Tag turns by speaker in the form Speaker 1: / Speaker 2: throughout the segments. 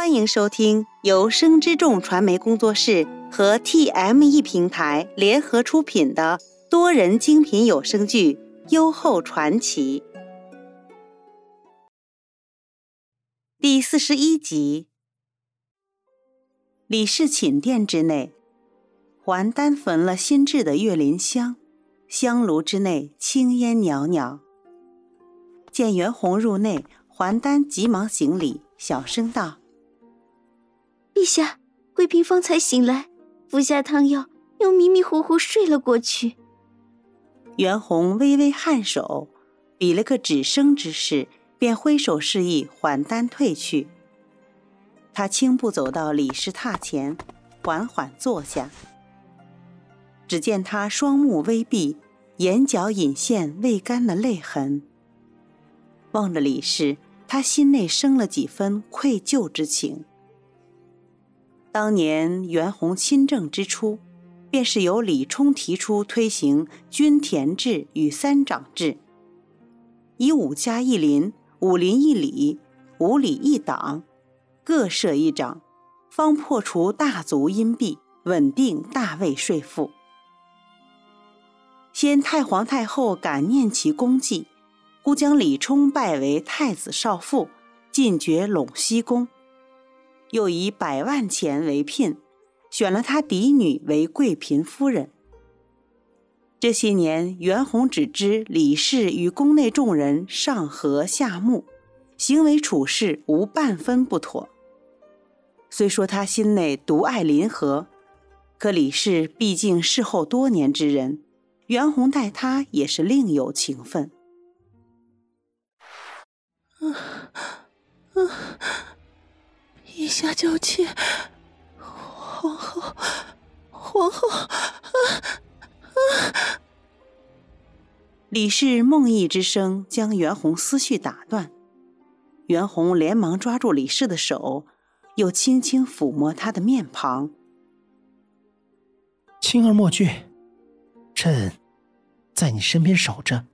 Speaker 1: 欢迎收听由生之众传媒工作室和 TME 平台联合出品的多人精品有声剧《优厚传奇》第四十一集。李氏寝殿之内，还丹焚了新制的月林香，香炉之内青烟袅袅。见袁弘入内，还丹急忙行礼，小声道。
Speaker 2: 陛下，贵嫔方才醒来，服下汤药，又迷迷糊糊睡了过去。
Speaker 1: 袁弘微微颔首，比了个止声之势，便挥手示意缓丹退去。他轻步走到李氏榻前，缓缓坐下。只见他双目微闭，眼角隐现未干的泪痕。望着李氏，他心内生了几分愧疚之情。当年袁弘亲政之初，便是由李冲提出推行均田制与三长制，以五家一邻、五邻一里、五里一党，各设一长，方破除大族荫蔽，稳定大魏税赋。先太皇太后感念其功绩，故将李冲拜为太子少傅，进爵陇西公。又以百万钱为聘，选了他嫡女为贵嫔夫人。这些年，袁弘只知李氏与宫内众人上和下睦，行为处事无半分不妥。虽说他心内独爱林和，可李氏毕竟侍候多年之人，袁弘待他也是另有情分。
Speaker 3: 陛下娇妾，皇后，皇后，啊啊！
Speaker 1: 李氏梦呓之声将袁弘思绪打断，袁弘连忙抓住李氏的手，又轻轻抚摸她的面庞。
Speaker 4: 青儿莫惧，朕在你身边守着。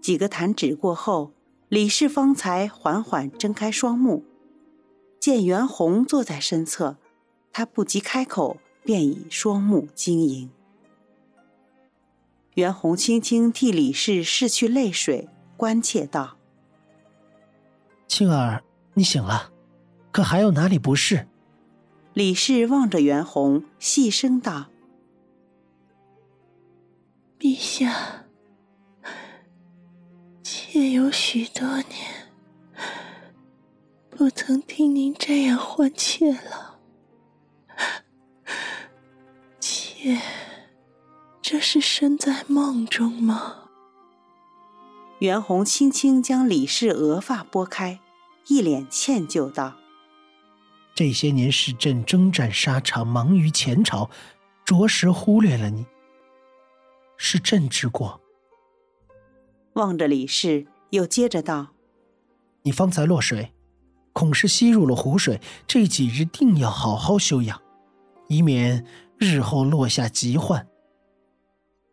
Speaker 1: 几个弹指过后，李氏方才缓缓睁开双目。见袁弘坐在身侧，他不及开口，便已双目晶莹。袁弘轻轻替李氏拭去泪水，关切道：“
Speaker 4: 青儿，你醒了，可还有哪里不适？”
Speaker 1: 李氏望着袁弘，细声道：“
Speaker 3: 陛下，妾有许多年。”不曾听您这样唤妾了，妾这是身在梦中吗？
Speaker 1: 袁弘轻轻将李氏额发拨开，一脸歉疚道：“
Speaker 4: 这些年是朕征战沙场，忙于前朝，着实忽略了你，是朕之过。”
Speaker 1: 望着李氏，又接着道：“
Speaker 4: 你方才落水。”恐是吸入了湖水，这几日定要好好休养，以免日后落下疾患。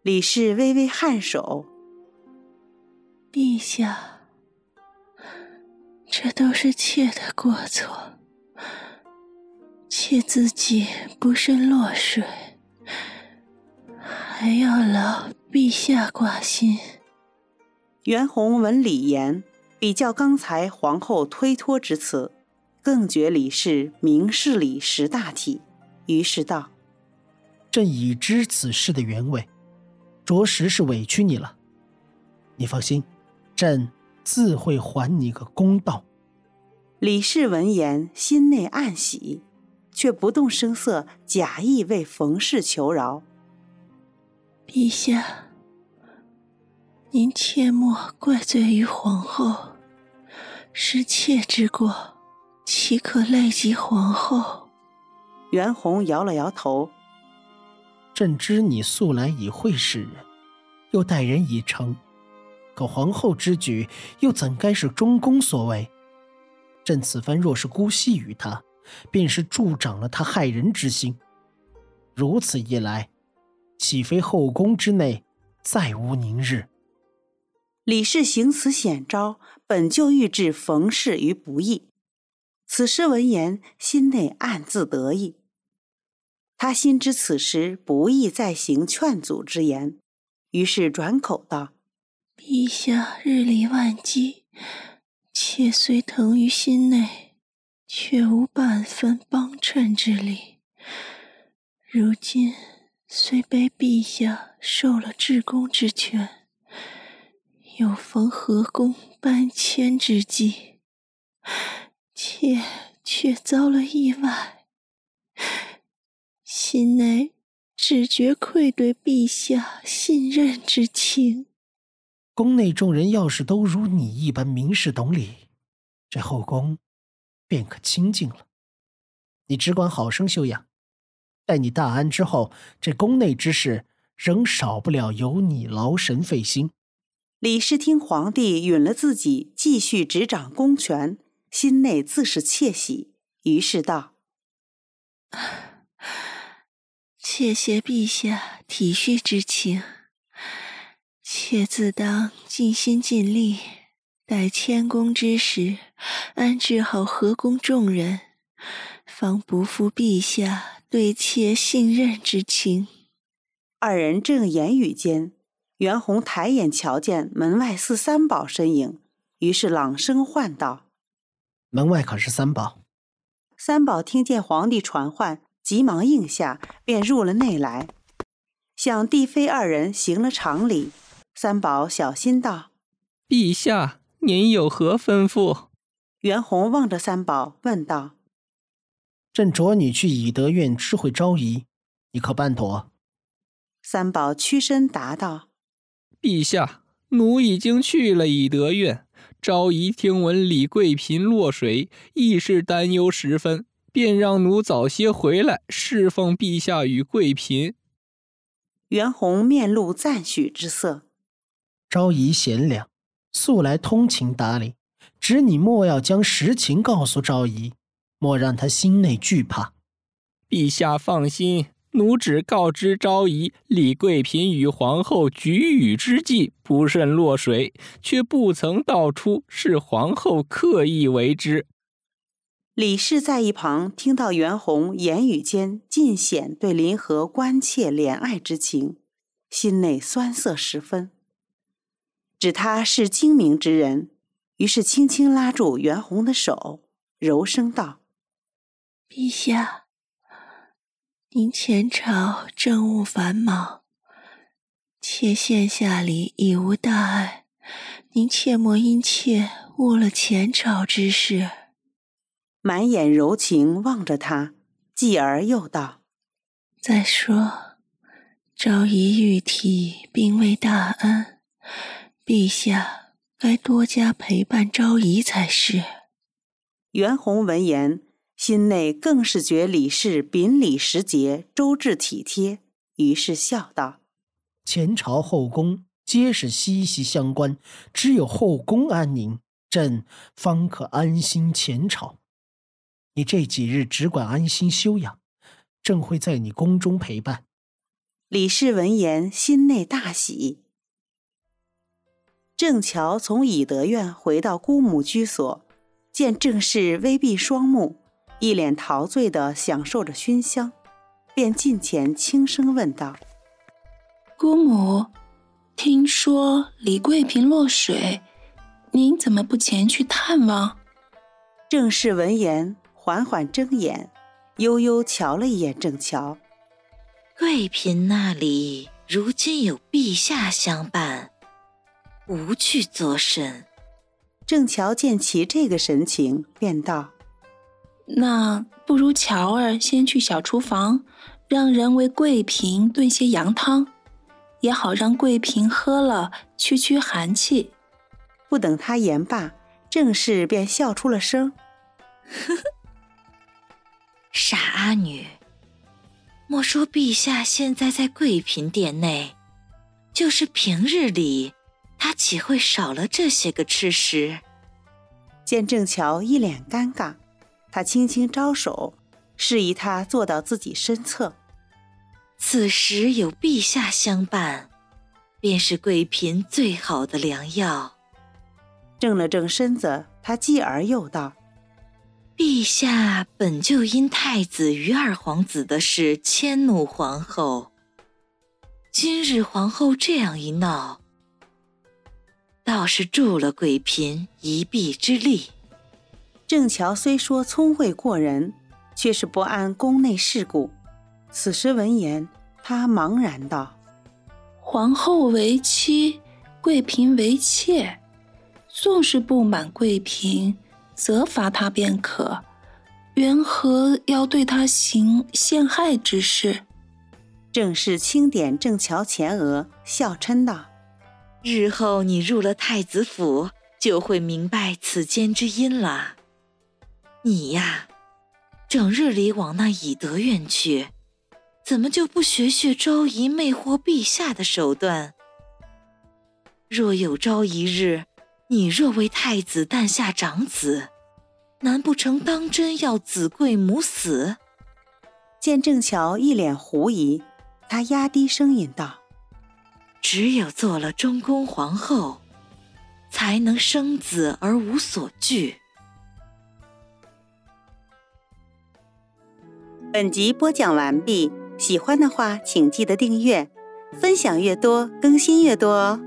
Speaker 1: 李氏微微颔首：“
Speaker 3: 陛下，这都是妾的过错，妾自己不慎落水，还要劳陛下挂心。”
Speaker 1: 袁弘闻李言。比较刚才皇后推脱之词，更觉李氏明事理识大体，于是道：“
Speaker 4: 朕已知此事的原委，着实是委屈你了。你放心，朕自会还你个公道。”
Speaker 1: 李氏闻言，心内暗喜，却不动声色，假意为冯氏求饶：“
Speaker 3: 陛下。”您切莫怪罪于皇后，是妾之过，岂可累及皇后？
Speaker 1: 袁弘摇了摇头。
Speaker 4: 朕知你素来以惠世人，又待人以诚，可皇后之举，又怎该是中宫所为？朕此番若是姑息于他，便是助长了他害人之心。如此一来，岂非后宫之内再无宁日？
Speaker 1: 李氏行此险招，本就欲置冯氏于不义。此时闻言，心内暗自得意。他心知此时不宜再行劝阻之言，于是转口道：“
Speaker 3: 陛下日理万机，妾虽疼于心内，却无半分帮衬之力。如今虽被陛下受了至公之权，又逢河宫搬迁之际。”妾却遭了意外，心内只觉愧对陛下信任之情。
Speaker 4: 宫内众人要是都如你一般明事懂理，这后宫便可清静了。你只管好生休养，待你大安之后，这宫内之事仍少不了由你劳神费心。
Speaker 1: 李氏听皇帝允了自己继续执掌公权。心内自是窃喜，于是道：“
Speaker 3: 谢谢陛下体恤之情，妾自当尽心尽力，待迁宫之时，安置好河宫众人，方不负陛下对妾信任之情。”
Speaker 1: 二人正言语间，袁弘抬眼瞧见门外似三宝身影，于是朗声唤道。
Speaker 4: 门外可是三宝？
Speaker 1: 三宝听见皇帝传唤，急忙应下，便入了内来，向帝妃二人行了长礼。三宝小心道：“
Speaker 5: 陛下，您有何吩咐？”
Speaker 1: 袁弘望着三宝问道：“
Speaker 4: 朕着你去以德院知会昭仪，你可办妥？”
Speaker 1: 三宝屈身答道：“
Speaker 5: 陛下，奴已经去了以德院。”昭仪听闻李贵嫔落水，亦是担忧十分，便让奴早些回来侍奉陛下与贵嫔。
Speaker 1: 袁弘面露赞许之色。
Speaker 4: 昭仪贤良，素来通情达理，只你莫要将实情告诉昭仪，莫让她心内惧怕。
Speaker 5: 陛下放心。奴只告知昭仪，李贵嫔与皇后举雨之际不慎落水，却不曾道出是皇后刻意为之。
Speaker 1: 李氏在一旁听到袁弘言语间尽显对林和关切怜爱之情，心内酸涩十分。指他是精明之人，于是轻轻拉住袁弘的手，柔声道：“
Speaker 3: 陛下。”您前朝政务繁忙，妾现下里已无大碍，您切莫因妾误了前朝之事。
Speaker 1: 满眼柔情望着他，继而又道：“
Speaker 3: 再说，昭仪玉体并未大安，陛下该多加陪伴昭仪才是。”
Speaker 1: 袁弘闻言。心内更是觉李氏秉礼时节，周至体贴，于是笑道：“
Speaker 4: 前朝后宫皆是息息相关，只有后宫安宁，朕方可安心前朝。你这几日只管安心休养，朕会在你宫中陪伴。”
Speaker 1: 李氏闻言，心内大喜。郑乔从以德院回到姑母居所，见郑氏微闭双目。一脸陶醉地享受着熏香，便近前轻声问道：“
Speaker 6: 姑母，听说李贵嫔落水，您怎么不前去探望？”
Speaker 1: 郑氏闻言，缓缓睁眼，悠悠瞧了一眼郑乔。
Speaker 7: 贵嫔那里如今有陛下相伴，无惧作甚。
Speaker 1: 郑乔见其这个神情，便道。
Speaker 6: 那不如乔儿先去小厨房，让人为桂平炖些羊汤，也好让桂平喝了驱驱寒气。
Speaker 1: 不等他言罢，郑氏便笑出了声：“
Speaker 7: 呵呵，傻阿女，莫说陛下现在在贵嫔殿内，就是平日里，他岂会少了这些个吃食？”
Speaker 1: 见郑乔一脸尴尬。他轻轻招手，示意他坐到自己身侧。
Speaker 7: 此时有陛下相伴，便是贵嫔最好的良药。
Speaker 1: 正了正身子，他继而又道：“
Speaker 7: 陛下本就因太子与二皇子的事迁怒皇后，今日皇后这样一闹，倒是助了贵嫔一臂之力。
Speaker 1: 郑乔虽说聪慧过人，却是不谙宫内事故。此时闻言，他茫然道：“
Speaker 6: 皇后为妻，贵嫔为妾，纵是不满贵嫔。”责罚她便可，缘何要对她行陷害之事？
Speaker 1: 郑氏轻点郑乔前额，笑嗔道：“
Speaker 7: 日后你入了太子府，就会明白此间之因了。你呀，整日里往那以德院去，怎么就不学学昭仪魅惑陛下的手段？若有朝一日……”你若为太子诞下长子，难不成当真要子贵母死？
Speaker 1: 见郑乔一脸狐疑，他压低声音道：“
Speaker 7: 只有做了中宫皇后，才能生子而无所惧。”
Speaker 1: 本集播讲完毕，喜欢的话请记得订阅，分享越多更新越多哦。